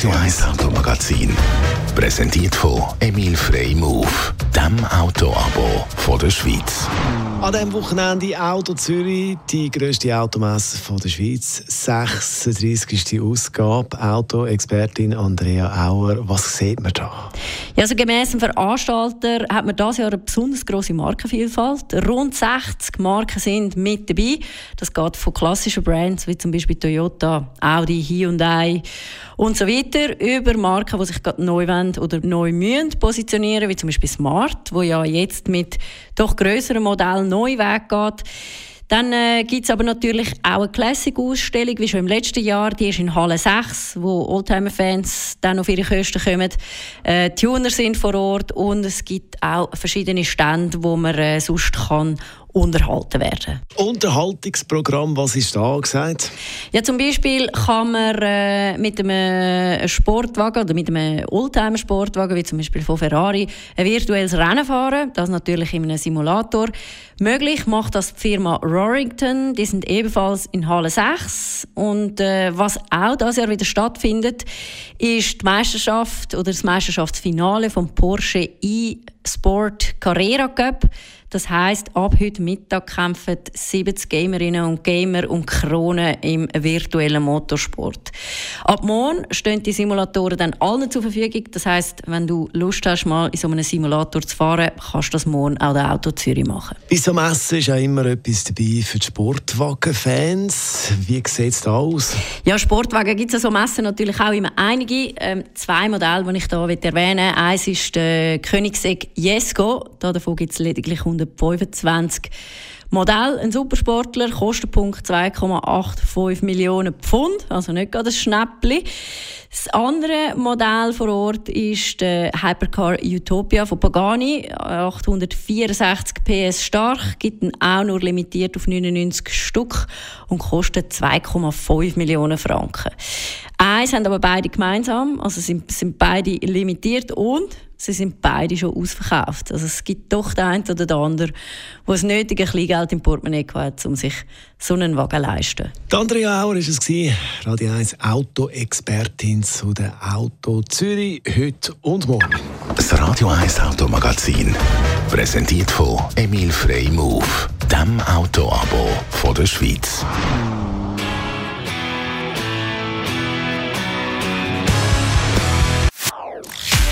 Radio 1 Automagazin. Präsentiert von Emil Frey Move, dem Autoabo von der Schweiz. An diesem Wochenende Auto Zürich, die grösste Automesse von der Schweiz. 36. Ausgabe. Autoexpertin Andrea Auer. Was sieht man da? Ja, also gemäss dem Veranstalter hat man dieses Jahr eine besonders grosse Markenvielfalt. Rund 60 Marken sind mit dabei. Das geht von klassischen Brands wie zum Beispiel Toyota, Audi, Hyundai und so weiter über Marken, die sich gerade neu wollen oder neu müssen positionieren, wie zum Beispiel Smart, wo ja jetzt mit doch größeren Modellen neu weggeht. Dann äh, gibt es aber natürlich auch eine Classic-Ausstellung, wie schon im letzten Jahr. Die ist in Halle 6, wo Oldtimer-Fans dann auf ihre Kosten kommen. Äh, Tuner sind vor Ort und es gibt auch verschiedene Stände, wo man äh, sonst kann unterhalten werden. Unterhaltungsprogramm, was ist da gesagt? Ja, zum Beispiel kann man äh, mit einem Sportwagen oder mit einem Oldtimer-Sportwagen, wie zum Beispiel von Ferrari, ein virtuelles Rennen fahren. Das natürlich in einem Simulator. Möglich macht das die Firma Rorington. Die sind ebenfalls in Halle 6. Und äh, was auch dieses Jahr wieder stattfindet, ist die Meisterschaft oder das Meisterschaftsfinale vom Porsche e-Sport Carrera Cup. Das heißt, ab heute Mittag kämpfen 70 Gamerinnen und Gamer um Kronen im virtuellen Motorsport. Ab morgen stehen die Simulatoren dann allen zur Verfügung. Das heißt, wenn du Lust hast, mal in so einem Simulator zu fahren, kannst du das morgen auch der Auto Zürich machen. Bei so Messen ist auch immer etwas dabei für die Sportwagen-Fans. Wie sieht es da aus? Ja, Sportwagen gibt es an so Messen natürlich auch immer einige. Ähm, zwei Modelle, die ich hier erwähnen will. Eins ist der Koenigsegg Jesko. Davon gibt es lediglich 100 125 Modell, ein Supersportler, Kostenpunkt 2,85 Millionen Pfund, also nicht gerade ein Schnäppchen. Das andere Modell vor Ort ist der Hypercar Utopia von Pagani, 864 PS stark, gibt ihn auch nur limitiert auf 99 Stück und kostet 2,5 Millionen Franken. Eins haben aber beide gemeinsam, also sind, sind beide limitiert und sie sind beide schon ausverkauft. Also es gibt doch den einen oder den anderen, der das nötige Kleingeld im Portemonnaie hat, um sich so einen Wagen zu leisten. Die Andrea Auer war es, Radio 1 Autoexpertin zu der Auto Zürich, heute und morgen. Das Radio 1 Automagazin, präsentiert von Emil Frey Move, dem Autoabo von der Schweiz.